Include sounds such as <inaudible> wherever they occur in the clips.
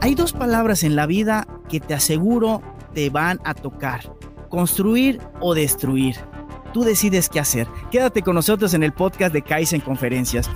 Hay dos palabras en la vida que te aseguro te van a tocar. Construir o destruir. Tú decides qué hacer. Quédate con nosotros en el podcast de Kaizen Conferencias.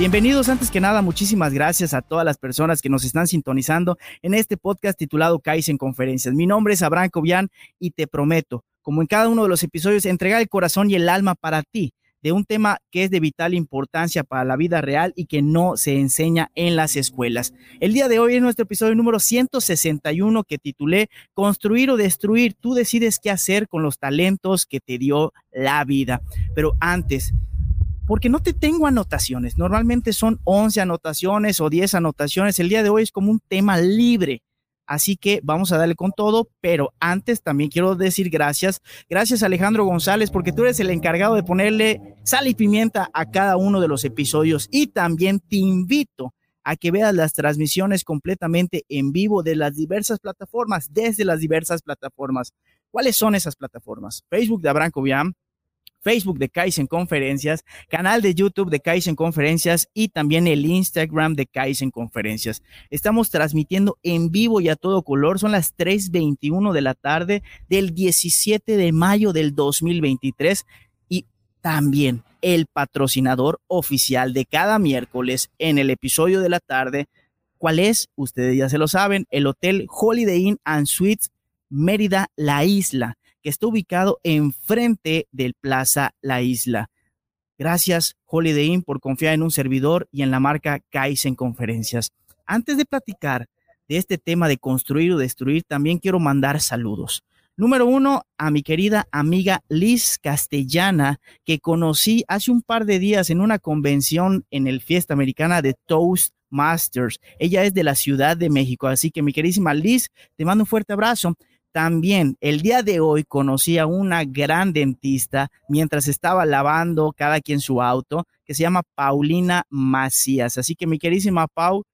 Bienvenidos antes que nada, muchísimas gracias a todas las personas que nos están sintonizando en este podcast titulado Kaizen Conferencias. Mi nombre es Abraham Cobian y te prometo, como en cada uno de los episodios, entregar el corazón y el alma para ti de un tema que es de vital importancia para la vida real y que no se enseña en las escuelas. El día de hoy es nuestro episodio número 161 que titulé Construir o destruir. Tú decides qué hacer con los talentos que te dio la vida. Pero antes, porque no te tengo anotaciones. Normalmente son 11 anotaciones o 10 anotaciones. El día de hoy es como un tema libre. Así que vamos a darle con todo, pero antes también quiero decir gracias. Gracias Alejandro González, porque tú eres el encargado de ponerle sal y pimienta a cada uno de los episodios. Y también te invito a que veas las transmisiones completamente en vivo de las diversas plataformas, desde las diversas plataformas. ¿Cuáles son esas plataformas? Facebook de Abraham Cobiam, Facebook de Kaizen Conferencias, canal de YouTube de Kaizen Conferencias y también el Instagram de Kaizen Conferencias. Estamos transmitiendo en vivo y a todo color. Son las 3.21 de la tarde del 17 de mayo del 2023 y también el patrocinador oficial de cada miércoles en el episodio de la tarde. ¿Cuál es? Ustedes ya se lo saben, el Hotel Holiday Inn and Suites Mérida La Isla que está ubicado enfrente del Plaza La Isla. Gracias, Holiday Inn, por confiar en un servidor y en la marca Kaizen Conferencias. Antes de platicar de este tema de construir o destruir, también quiero mandar saludos. Número uno, a mi querida amiga Liz Castellana, que conocí hace un par de días en una convención en el Fiesta Americana de Toastmasters. Ella es de la Ciudad de México, así que mi queridísima Liz, te mando un fuerte abrazo. También el día de hoy conocí a una gran dentista mientras estaba lavando cada quien su auto, que se llama Paulina Macías. Así que mi queridísima Pau,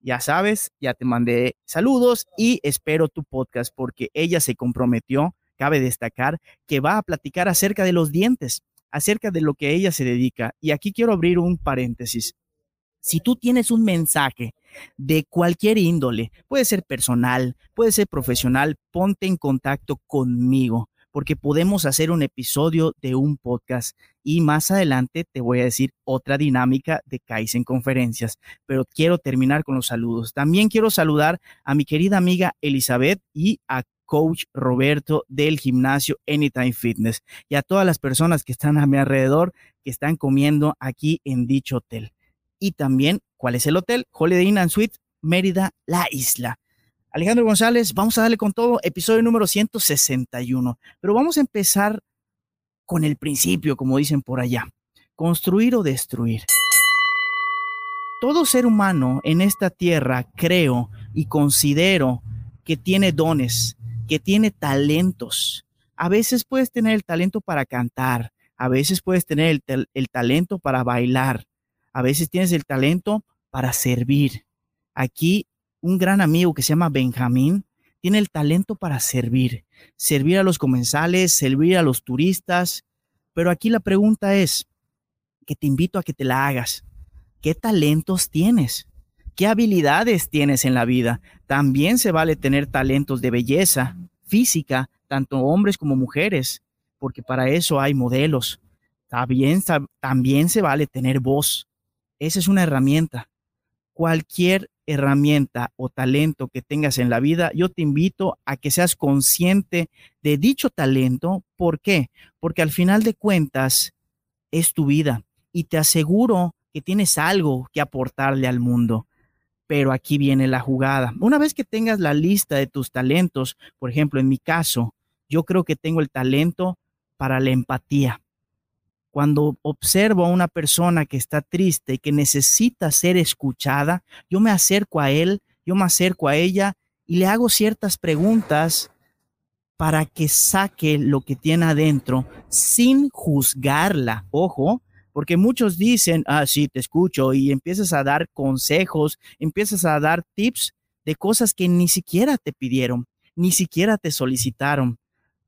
ya sabes, ya te mandé saludos y espero tu podcast porque ella se comprometió, cabe destacar, que va a platicar acerca de los dientes, acerca de lo que ella se dedica. Y aquí quiero abrir un paréntesis. Si tú tienes un mensaje de cualquier índole, puede ser personal, puede ser profesional, ponte en contacto conmigo porque podemos hacer un episodio de un podcast y más adelante te voy a decir otra dinámica de Kaizen Conferencias, pero quiero terminar con los saludos. También quiero saludar a mi querida amiga Elizabeth y a coach Roberto del gimnasio Anytime Fitness y a todas las personas que están a mi alrededor que están comiendo aquí en dicho hotel y también cuál es el hotel Holiday Inn and Suite Mérida, la isla. Alejandro González, vamos a darle con todo, episodio número 161. Pero vamos a empezar con el principio, como dicen por allá. Construir o destruir. Todo ser humano en esta tierra creo y considero que tiene dones, que tiene talentos. A veces puedes tener el talento para cantar, a veces puedes tener el, el talento para bailar, a veces tienes el talento para servir. Aquí un gran amigo que se llama Benjamín tiene el talento para servir, servir a los comensales, servir a los turistas. Pero aquí la pregunta es, que te invito a que te la hagas. ¿Qué talentos tienes? ¿Qué habilidades tienes en la vida? También se vale tener talentos de belleza física, tanto hombres como mujeres, porque para eso hay modelos. También, también se vale tener voz. Esa es una herramienta. Cualquier herramienta o talento que tengas en la vida, yo te invito a que seas consciente de dicho talento. ¿Por qué? Porque al final de cuentas es tu vida y te aseguro que tienes algo que aportarle al mundo. Pero aquí viene la jugada. Una vez que tengas la lista de tus talentos, por ejemplo, en mi caso, yo creo que tengo el talento para la empatía. Cuando observo a una persona que está triste y que necesita ser escuchada, yo me acerco a él, yo me acerco a ella y le hago ciertas preguntas para que saque lo que tiene adentro sin juzgarla. Ojo, porque muchos dicen, ah, sí, te escucho, y empiezas a dar consejos, empiezas a dar tips de cosas que ni siquiera te pidieron, ni siquiera te solicitaron.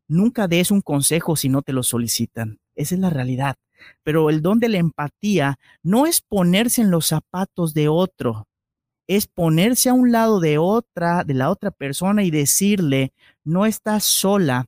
Nunca des un consejo si no te lo solicitan. Esa es la realidad. Pero el don de la empatía no es ponerse en los zapatos de otro, es ponerse a un lado de otra, de la otra persona y decirle, no estás sola,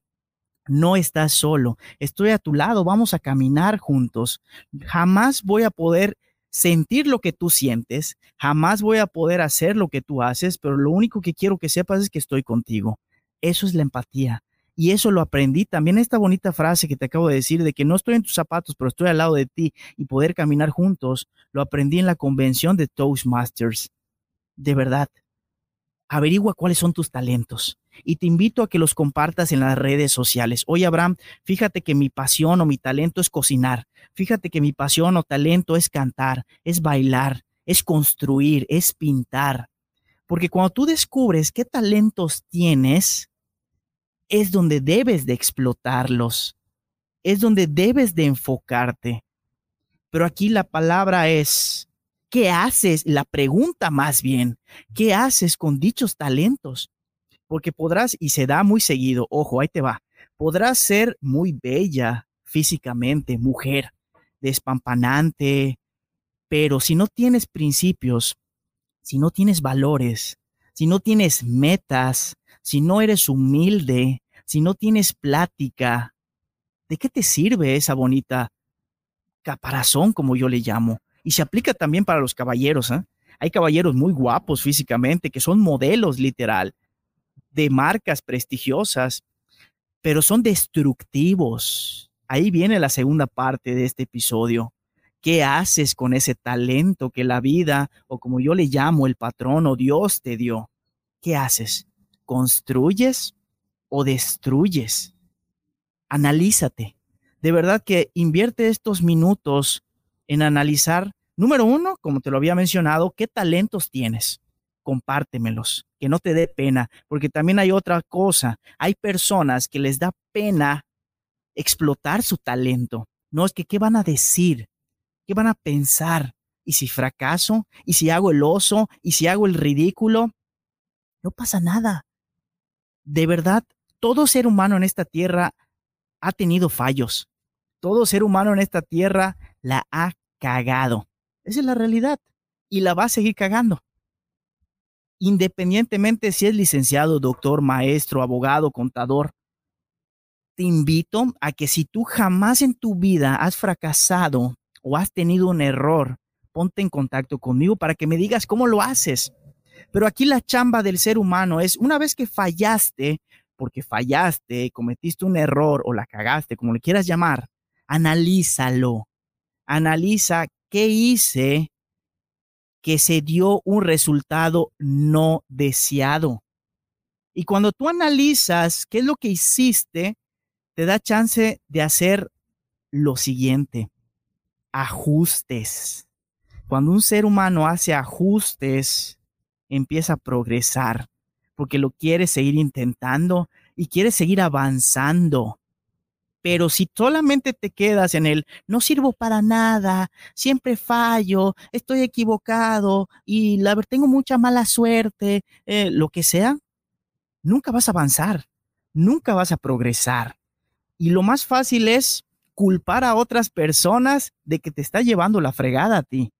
no estás solo, estoy a tu lado, vamos a caminar juntos. Jamás voy a poder sentir lo que tú sientes, jamás voy a poder hacer lo que tú haces, pero lo único que quiero que sepas es que estoy contigo. Eso es la empatía. Y eso lo aprendí también esta bonita frase que te acabo de decir de que no estoy en tus zapatos, pero estoy al lado de ti y poder caminar juntos, lo aprendí en la convención de Toastmasters. De verdad, averigua cuáles son tus talentos y te invito a que los compartas en las redes sociales. Oye, Abraham, fíjate que mi pasión o mi talento es cocinar. Fíjate que mi pasión o talento es cantar, es bailar, es construir, es pintar. Porque cuando tú descubres qué talentos tienes, es donde debes de explotarlos. Es donde debes de enfocarte. Pero aquí la palabra es, ¿qué haces? La pregunta más bien, ¿qué haces con dichos talentos? porque podrás, y se da muy seguido, ojo, ahí te va, podrás ser muy bella físicamente, mujer, despampanante, pero si no tienes principios, si no tienes valores, si no tienes metas, si no eres humilde, si no tienes plática, ¿de qué te sirve esa bonita caparazón, como yo le llamo? Y se aplica también para los caballeros. ¿eh? Hay caballeros muy guapos físicamente, que son modelos literal, de marcas prestigiosas, pero son destructivos. Ahí viene la segunda parte de este episodio. ¿Qué haces con ese talento que la vida, o como yo le llamo, el patrón o Dios te dio? ¿Qué haces? ¿Construyes o destruyes? Analízate. De verdad que invierte estos minutos en analizar, número uno, como te lo había mencionado, qué talentos tienes compártemelos, que no te dé pena, porque también hay otra cosa, hay personas que les da pena explotar su talento. No es que, ¿qué van a decir? ¿Qué van a pensar? ¿Y si fracaso? ¿Y si hago el oso? ¿Y si hago el ridículo? No pasa nada. De verdad, todo ser humano en esta tierra ha tenido fallos. Todo ser humano en esta tierra la ha cagado. Esa es la realidad. Y la va a seguir cagando independientemente si es licenciado, doctor, maestro, abogado, contador, te invito a que si tú jamás en tu vida has fracasado o has tenido un error, ponte en contacto conmigo para que me digas cómo lo haces. Pero aquí la chamba del ser humano es una vez que fallaste, porque fallaste, cometiste un error o la cagaste, como le quieras llamar, analízalo. Analiza qué hice que se dio un resultado no deseado. Y cuando tú analizas qué es lo que hiciste, te da chance de hacer lo siguiente, ajustes. Cuando un ser humano hace ajustes, empieza a progresar, porque lo quiere seguir intentando y quiere seguir avanzando. Pero si solamente te quedas en el no sirvo para nada, siempre fallo, estoy equivocado y la, tengo mucha mala suerte, eh, lo que sea, nunca vas a avanzar, nunca vas a progresar. Y lo más fácil es culpar a otras personas de que te está llevando la fregada a ti.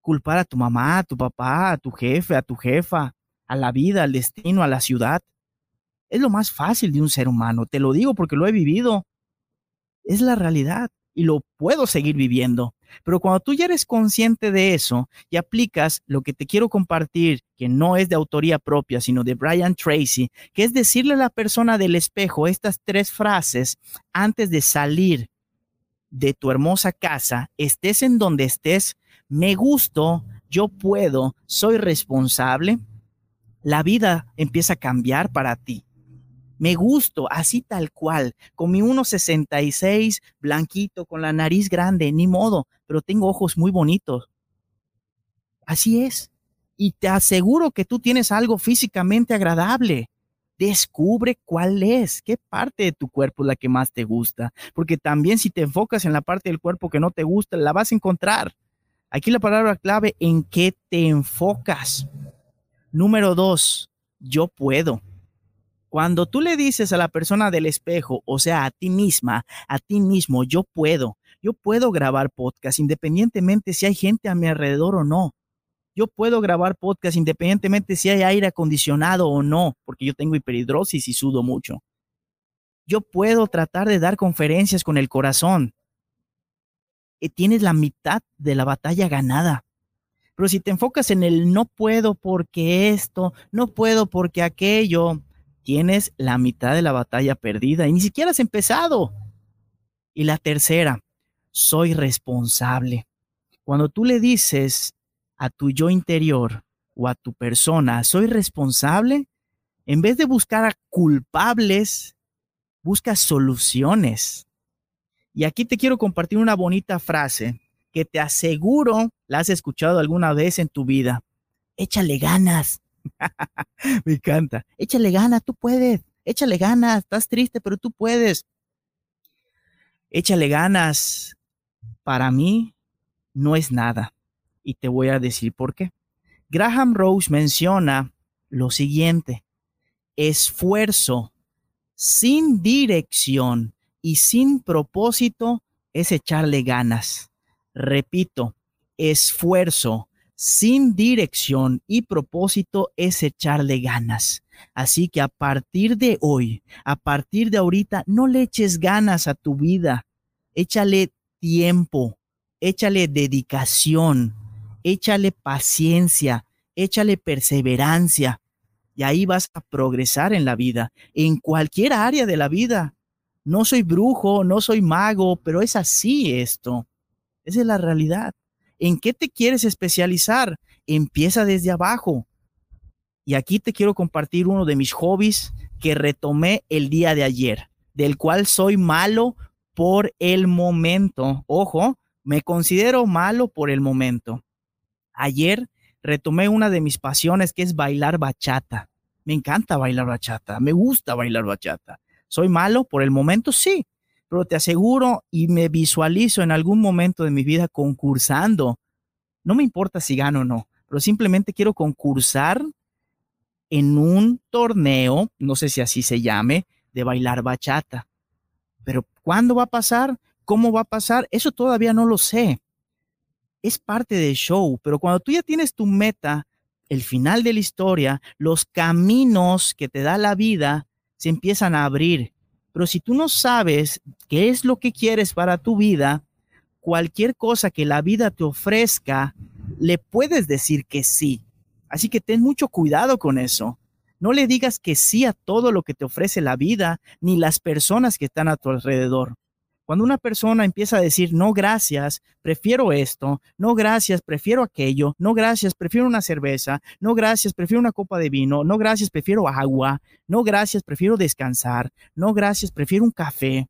Culpar a tu mamá, a tu papá, a tu jefe, a tu jefa, a la vida, al destino, a la ciudad. Es lo más fácil de un ser humano, te lo digo porque lo he vivido es la realidad y lo puedo seguir viviendo. Pero cuando tú ya eres consciente de eso y aplicas lo que te quiero compartir, que no es de autoría propia, sino de Brian Tracy, que es decirle a la persona del espejo estas tres frases antes de salir de tu hermosa casa, estés en donde estés, me gusto, yo puedo, soy responsable, la vida empieza a cambiar para ti me gusto así tal cual, con mi 1,66, blanquito, con la nariz grande, ni modo, pero tengo ojos muy bonitos. Así es. Y te aseguro que tú tienes algo físicamente agradable. Descubre cuál es, qué parte de tu cuerpo es la que más te gusta, porque también si te enfocas en la parte del cuerpo que no te gusta, la vas a encontrar. Aquí la palabra clave, ¿en qué te enfocas? Número dos, yo puedo. Cuando tú le dices a la persona del espejo, o sea, a ti misma, a ti mismo, yo puedo, yo puedo grabar podcast independientemente si hay gente a mi alrededor o no. Yo puedo grabar podcast independientemente si hay aire acondicionado o no, porque yo tengo hiperhidrosis y sudo mucho. Yo puedo tratar de dar conferencias con el corazón. Y tienes la mitad de la batalla ganada. Pero si te enfocas en el no puedo porque esto, no puedo porque aquello, tienes la mitad de la batalla perdida y ni siquiera has empezado. Y la tercera, soy responsable. Cuando tú le dices a tu yo interior o a tu persona, soy responsable, en vez de buscar a culpables, busca soluciones. Y aquí te quiero compartir una bonita frase que te aseguro la has escuchado alguna vez en tu vida. Échale ganas. <laughs> Me encanta. Échale ganas, tú puedes. Échale ganas, estás triste, pero tú puedes. Échale ganas. Para mí no es nada y te voy a decir por qué. Graham Rose menciona lo siguiente, esfuerzo sin dirección y sin propósito es echarle ganas. Repito, esfuerzo sin dirección y propósito es echarle ganas. Así que a partir de hoy, a partir de ahorita, no le eches ganas a tu vida. Échale tiempo, échale dedicación, échale paciencia, échale perseverancia y ahí vas a progresar en la vida, en cualquier área de la vida. No soy brujo, no soy mago, pero es así esto. Esa es la realidad. ¿En qué te quieres especializar? Empieza desde abajo. Y aquí te quiero compartir uno de mis hobbies que retomé el día de ayer, del cual soy malo por el momento. Ojo, me considero malo por el momento. Ayer retomé una de mis pasiones que es bailar bachata. Me encanta bailar bachata, me gusta bailar bachata. ¿Soy malo por el momento? Sí, pero te aseguro y me visualizo en algún momento de mi vida concursando. No me importa si gano o no, pero simplemente quiero concursar en un torneo, no sé si así se llame, de bailar bachata. Pero ¿cuándo va a pasar? ¿Cómo va a pasar? Eso todavía no lo sé es parte del show, pero cuando tú ya tienes tu meta, el final de la historia, los caminos que te da la vida se empiezan a abrir. Pero si tú no sabes qué es lo que quieres para tu vida, cualquier cosa que la vida te ofrezca, le puedes decir que sí. Así que ten mucho cuidado con eso. No le digas que sí a todo lo que te ofrece la vida ni las personas que están a tu alrededor. Cuando una persona empieza a decir, no gracias, prefiero esto, no gracias, prefiero aquello, no gracias, prefiero una cerveza, no gracias, prefiero una copa de vino, no gracias, prefiero agua, no gracias, prefiero descansar, no gracias, prefiero un café,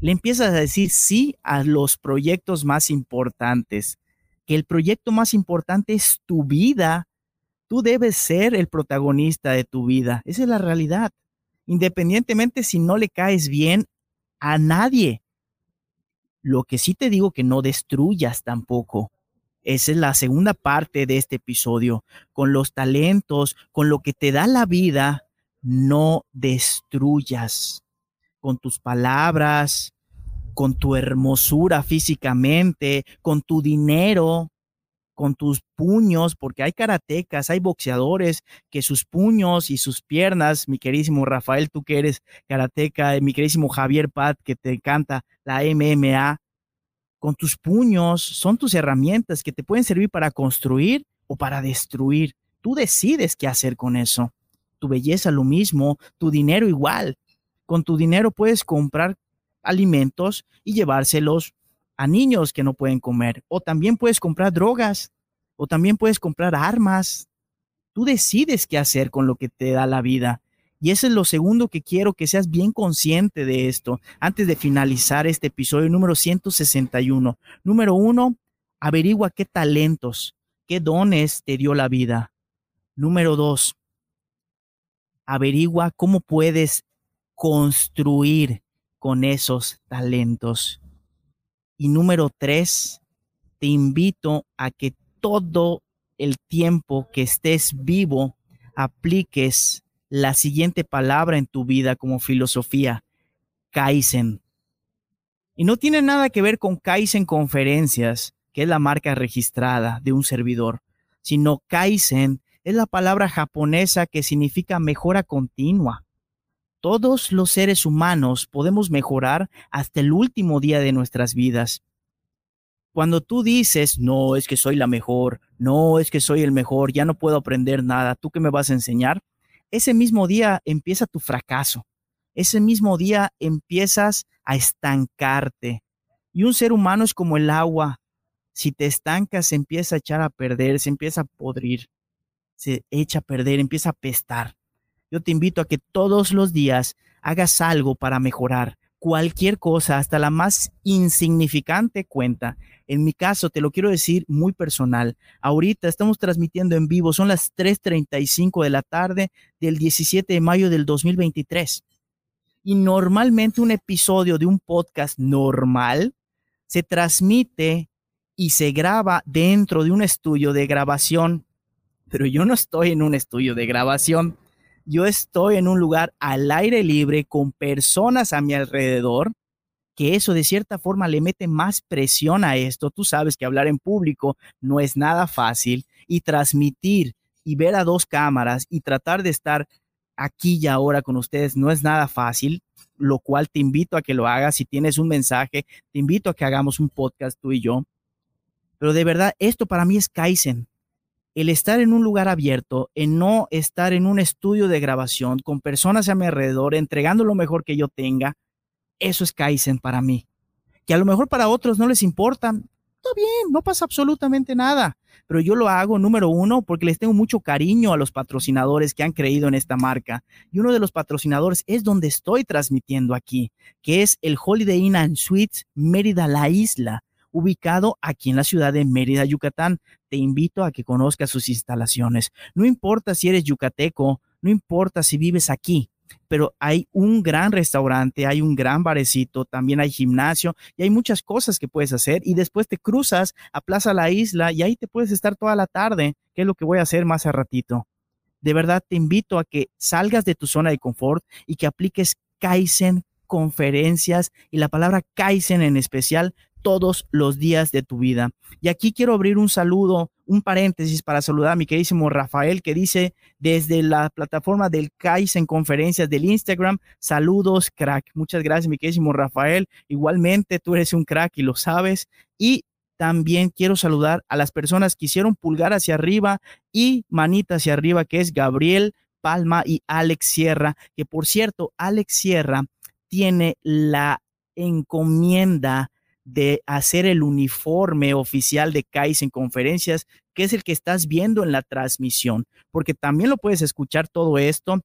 le empiezas a decir sí a los proyectos más importantes, que el proyecto más importante es tu vida. Tú debes ser el protagonista de tu vida. Esa es la realidad. Independientemente si no le caes bien a nadie. Lo que sí te digo que no destruyas tampoco. Esa es la segunda parte de este episodio. Con los talentos, con lo que te da la vida, no destruyas. Con tus palabras, con tu hermosura físicamente, con tu dinero, con tus puños, porque hay karatecas, hay boxeadores que sus puños y sus piernas, mi queridísimo Rafael, tú que eres karateca, mi queridísimo Javier Pat, que te encanta la MMA, con tus puños son tus herramientas que te pueden servir para construir o para destruir. Tú decides qué hacer con eso. Tu belleza lo mismo, tu dinero igual. Con tu dinero puedes comprar alimentos y llevárselos a niños que no pueden comer. O también puedes comprar drogas. O también puedes comprar armas. Tú decides qué hacer con lo que te da la vida. Y eso es lo segundo que quiero que seas bien consciente de esto antes de finalizar este episodio número 161. Número uno, averigua qué talentos, qué dones te dio la vida. Número dos, averigua cómo puedes construir con esos talentos. Y número tres, te invito a que todo el tiempo que estés vivo apliques la siguiente palabra en tu vida como filosofía, Kaizen. Y no tiene nada que ver con Kaizen Conferencias, que es la marca registrada de un servidor, sino Kaizen es la palabra japonesa que significa mejora continua. Todos los seres humanos podemos mejorar hasta el último día de nuestras vidas. Cuando tú dices, no, es que soy la mejor, no, es que soy el mejor, ya no puedo aprender nada, ¿tú qué me vas a enseñar? Ese mismo día empieza tu fracaso. Ese mismo día empiezas a estancarte. Y un ser humano es como el agua. Si te estancas, se empieza a echar a perder, se empieza a podrir, se echa a perder, empieza a pestar. Yo te invito a que todos los días hagas algo para mejorar. Cualquier cosa, hasta la más insignificante cuenta. En mi caso, te lo quiero decir muy personal. Ahorita estamos transmitiendo en vivo, son las 3.35 de la tarde del 17 de mayo del 2023. Y normalmente un episodio de un podcast normal se transmite y se graba dentro de un estudio de grabación. Pero yo no estoy en un estudio de grabación yo estoy en un lugar al aire libre con personas a mi alrededor, que eso de cierta forma le mete más presión a esto. Tú sabes que hablar en público no es nada fácil y transmitir y ver a dos cámaras y tratar de estar aquí y ahora con ustedes no es nada fácil, lo cual te invito a que lo hagas. Si tienes un mensaje, te invito a que hagamos un podcast tú y yo. Pero de verdad, esto para mí es Kaizen el estar en un lugar abierto, en no estar en un estudio de grabación con personas a mi alrededor, entregando lo mejor que yo tenga, eso es Kaizen para mí. Que a lo mejor para otros no les importa, está bien, no pasa absolutamente nada. Pero yo lo hago, número uno, porque les tengo mucho cariño a los patrocinadores que han creído en esta marca. Y uno de los patrocinadores es donde estoy transmitiendo aquí, que es el Holiday Inn and Suites Mérida La Isla ubicado aquí en la ciudad de Mérida, Yucatán. Te invito a que conozcas sus instalaciones. No importa si eres yucateco, no importa si vives aquí, pero hay un gran restaurante, hay un gran barecito, también hay gimnasio y hay muchas cosas que puedes hacer y después te cruzas a Plaza La Isla y ahí te puedes estar toda la tarde, que es lo que voy a hacer más a ratito. De verdad te invito a que salgas de tu zona de confort y que apliques Kaizen conferencias y la palabra Kaizen en especial todos los días de tu vida. Y aquí quiero abrir un saludo, un paréntesis para saludar a mi queridísimo Rafael que dice desde la plataforma del en Conferencias del Instagram, saludos crack. Muchas gracias mi queridísimo Rafael. Igualmente tú eres un crack y lo sabes. Y también quiero saludar a las personas que hicieron pulgar hacia arriba y manita hacia arriba, que es Gabriel Palma y Alex Sierra, que por cierto, Alex Sierra tiene la encomienda de hacer el uniforme oficial de en Conferencias, que es el que estás viendo en la transmisión, porque también lo puedes escuchar todo esto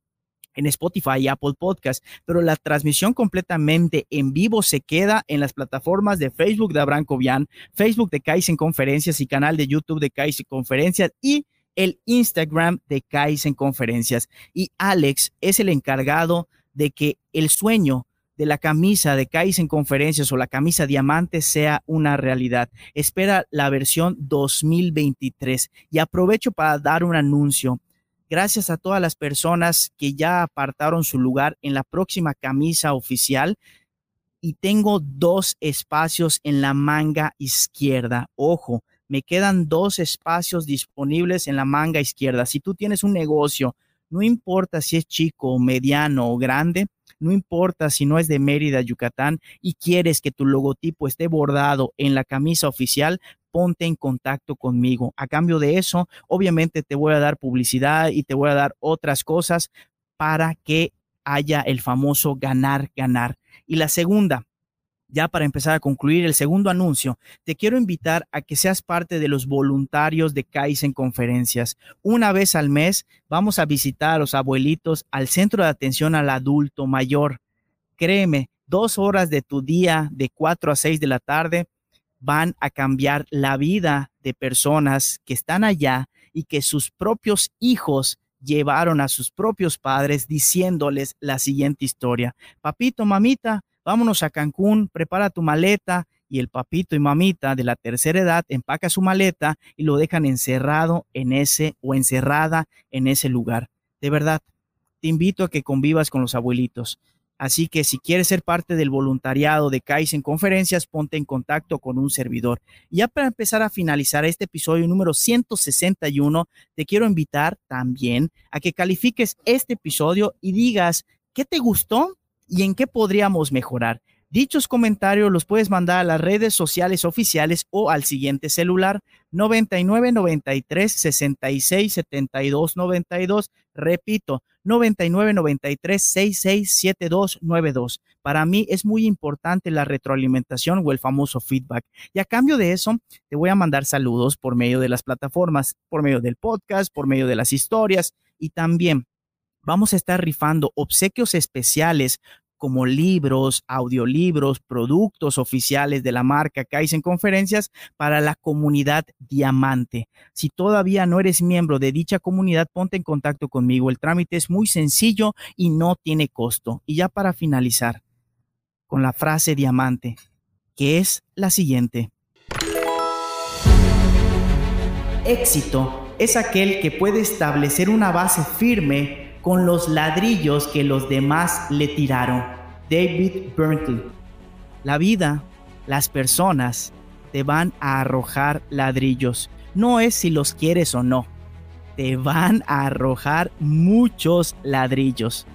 en Spotify y Apple Podcast, pero la transmisión completamente en vivo se queda en las plataformas de Facebook de Abraham Cobian, Facebook de en Conferencias y canal de YouTube de en Conferencias y el Instagram de en Conferencias. Y Alex es el encargado de que el sueño la camisa de en Conferencias o la camisa diamante sea una realidad. Espera la versión 2023 y aprovecho para dar un anuncio. Gracias a todas las personas que ya apartaron su lugar en la próxima camisa oficial y tengo dos espacios en la manga izquierda. Ojo, me quedan dos espacios disponibles en la manga izquierda. Si tú tienes un negocio, no importa si es chico, mediano o grande, no importa si no es de Mérida, Yucatán, y quieres que tu logotipo esté bordado en la camisa oficial, ponte en contacto conmigo. A cambio de eso, obviamente te voy a dar publicidad y te voy a dar otras cosas para que haya el famoso ganar, ganar. Y la segunda, ya para empezar a concluir el segundo anuncio, te quiero invitar a que seas parte de los voluntarios de en Conferencias. Una vez al mes vamos a visitar a los abuelitos al centro de atención al adulto mayor. Créeme, dos horas de tu día de 4 a 6 de la tarde van a cambiar la vida de personas que están allá y que sus propios hijos llevaron a sus propios padres diciéndoles la siguiente historia. Papito, mamita, vámonos a Cancún, prepara tu maleta. Y el papito y mamita de la tercera edad empaca su maleta y lo dejan encerrado en ese o encerrada en ese lugar. De verdad, te invito a que convivas con los abuelitos. Así que si quieres ser parte del voluntariado de en Conferencias, ponte en contacto con un servidor. Ya para empezar a finalizar este episodio número 161, te quiero invitar también a que califiques este episodio y digas qué te gustó y en qué podríamos mejorar. Dichos comentarios los puedes mandar a las redes sociales oficiales o al siguiente celular 99 93 66 72 92. Repito, 99 93 66 72 92. Para mí es muy importante la retroalimentación o el famoso feedback. Y a cambio de eso, te voy a mandar saludos por medio de las plataformas, por medio del podcast, por medio de las historias y también vamos a estar rifando obsequios especiales como libros, audiolibros, productos oficiales de la marca Kaizen Conferencias para la comunidad Diamante. Si todavía no eres miembro de dicha comunidad, ponte en contacto conmigo. El trámite es muy sencillo y no tiene costo. Y ya para finalizar con la frase Diamante, que es la siguiente. Éxito es aquel que puede establecer una base firme con los ladrillos que los demás le tiraron. David Berntley. La vida, las personas, te van a arrojar ladrillos. No es si los quieres o no. Te van a arrojar muchos ladrillos.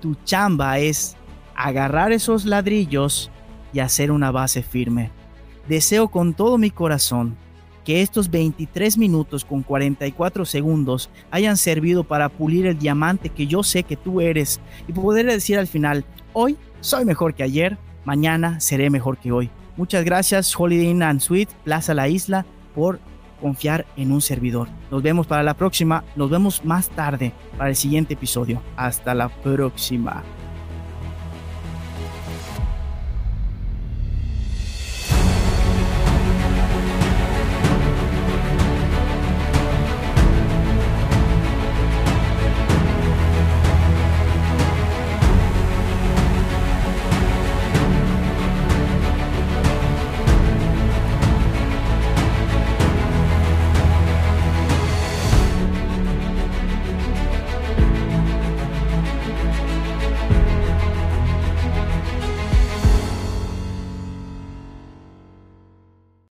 Tu chamba es agarrar esos ladrillos y hacer una base firme. Deseo con todo mi corazón que estos 23 minutos con 44 segundos hayan servido para pulir el diamante que yo sé que tú eres y poder decir al final, hoy soy mejor que ayer, mañana seré mejor que hoy. Muchas gracias Holiday Inn and Suite, Plaza La Isla, por confiar en un servidor. Nos vemos para la próxima, nos vemos más tarde para el siguiente episodio. Hasta la próxima.